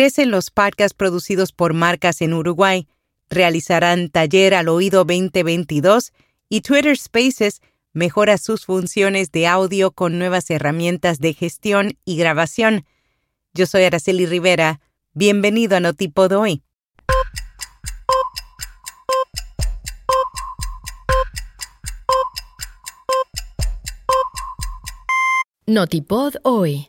Crecen los podcasts producidos por marcas en Uruguay, realizarán Taller al Oído 2022 y Twitter Spaces mejora sus funciones de audio con nuevas herramientas de gestión y grabación. Yo soy Araceli Rivera. Bienvenido a Notipod hoy. Notipod hoy,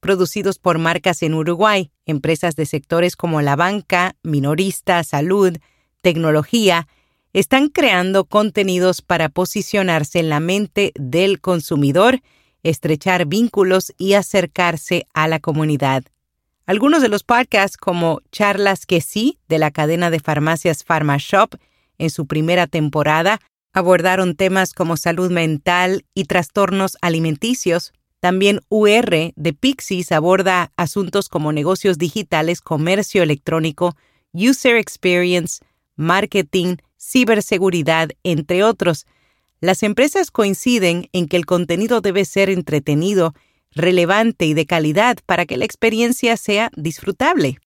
producidos por marcas en Uruguay, empresas de sectores como la banca, minorista, salud, tecnología, están creando contenidos para posicionarse en la mente del consumidor, estrechar vínculos y acercarse a la comunidad. Algunos de los podcasts como Charlas que sí de la cadena de farmacias PharmaShop en su primera temporada abordaron temas como salud mental y trastornos alimenticios, también UR de Pixies aborda asuntos como negocios digitales, comercio electrónico, user experience, marketing, ciberseguridad, entre otros. Las empresas coinciden en que el contenido debe ser entretenido, relevante y de calidad para que la experiencia sea disfrutable.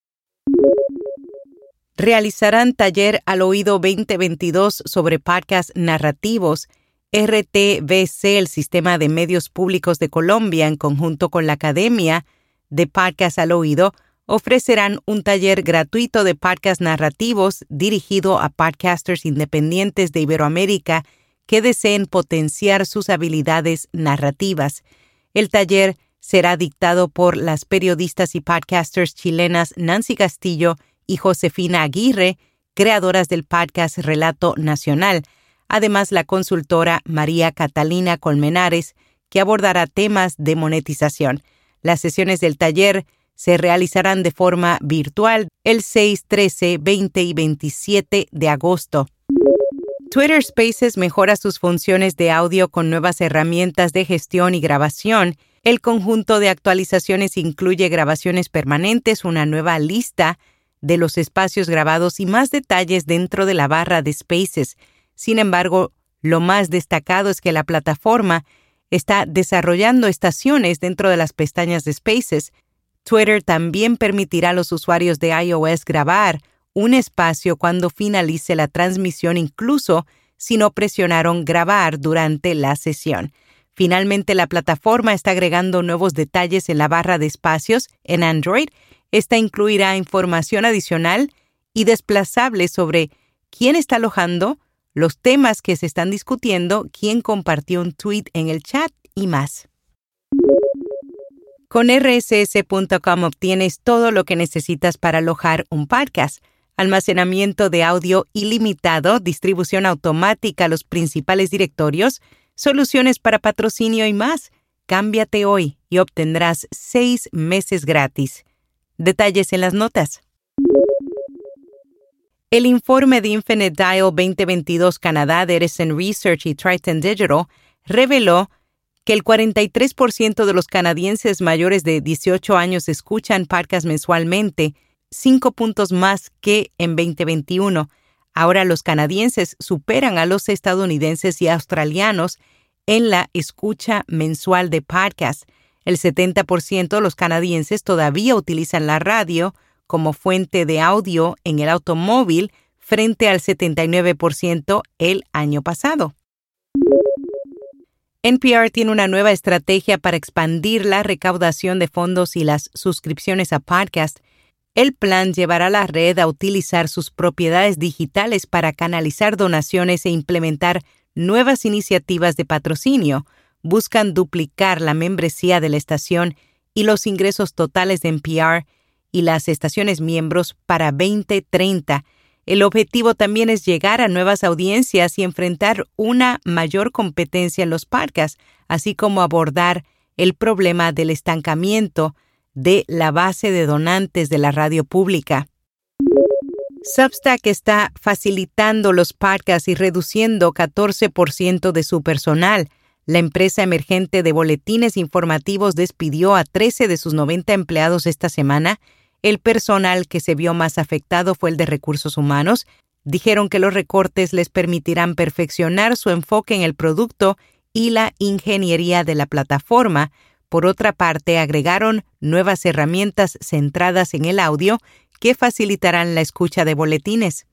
Realizarán taller al oído 2022 sobre podcasts narrativos RTBC, el Sistema de Medios Públicos de Colombia, en conjunto con la Academia de Podcast al Oído, ofrecerán un taller gratuito de podcast narrativos dirigido a podcasters independientes de Iberoamérica que deseen potenciar sus habilidades narrativas. El taller será dictado por las periodistas y podcasters chilenas Nancy Castillo y Josefina Aguirre, creadoras del podcast Relato Nacional, además la consultora María Catalina Colmenares, que abordará temas de monetización. Las sesiones del taller se realizarán de forma virtual el 6, 13, 20 y 27 de agosto. Twitter Spaces mejora sus funciones de audio con nuevas herramientas de gestión y grabación. El conjunto de actualizaciones incluye grabaciones permanentes, una nueva lista de los espacios grabados y más detalles dentro de la barra de Spaces. Sin embargo, lo más destacado es que la plataforma está desarrollando estaciones dentro de las pestañas de Spaces. Twitter también permitirá a los usuarios de iOS grabar un espacio cuando finalice la transmisión, incluso si no presionaron grabar durante la sesión. Finalmente, la plataforma está agregando nuevos detalles en la barra de espacios en Android. Esta incluirá información adicional y desplazable sobre quién está alojando, los temas que se están discutiendo, quién compartió un tweet en el chat y más. Con rss.com obtienes todo lo que necesitas para alojar un podcast, almacenamiento de audio ilimitado, distribución automática a los principales directorios, soluciones para patrocinio y más. Cámbiate hoy y obtendrás seis meses gratis. Detalles en las notas. El informe de Infinite Dial 2022 Canadá de Edison Research y Triton Digital reveló que el 43% de los canadienses mayores de 18 años escuchan podcasts mensualmente, cinco puntos más que en 2021. Ahora los canadienses superan a los estadounidenses y australianos en la escucha mensual de podcasts. El 70% de los canadienses todavía utilizan la radio, como fuente de audio en el automóvil frente al 79% el año pasado. NPR tiene una nueva estrategia para expandir la recaudación de fondos y las suscripciones a podcast. El plan llevará a la red a utilizar sus propiedades digitales para canalizar donaciones e implementar nuevas iniciativas de patrocinio. Buscan duplicar la membresía de la estación y los ingresos totales de NPR y las estaciones miembros para 2030. El objetivo también es llegar a nuevas audiencias y enfrentar una mayor competencia en los podcasts, así como abordar el problema del estancamiento de la base de donantes de la radio pública. Substack está facilitando los podcasts y reduciendo 14% de su personal. La empresa emergente de boletines informativos despidió a 13 de sus 90 empleados esta semana. El personal que se vio más afectado fue el de recursos humanos. Dijeron que los recortes les permitirán perfeccionar su enfoque en el producto y la ingeniería de la plataforma. Por otra parte, agregaron nuevas herramientas centradas en el audio que facilitarán la escucha de boletines.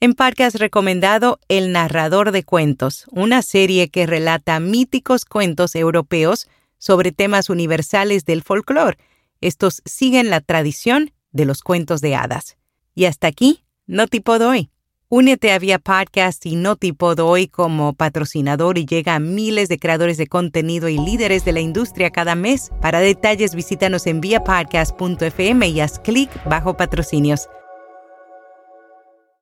En podcast recomendado El narrador de cuentos, una serie que relata míticos cuentos europeos sobre temas universales del folclore. Estos siguen la tradición de los cuentos de hadas. Y hasta aquí, no tipo hoy. Únete a Vía Podcast y Notipod hoy como patrocinador y llega a miles de creadores de contenido y líderes de la industria cada mes. Para detalles visítanos en viapodcast.fm y haz clic bajo patrocinios.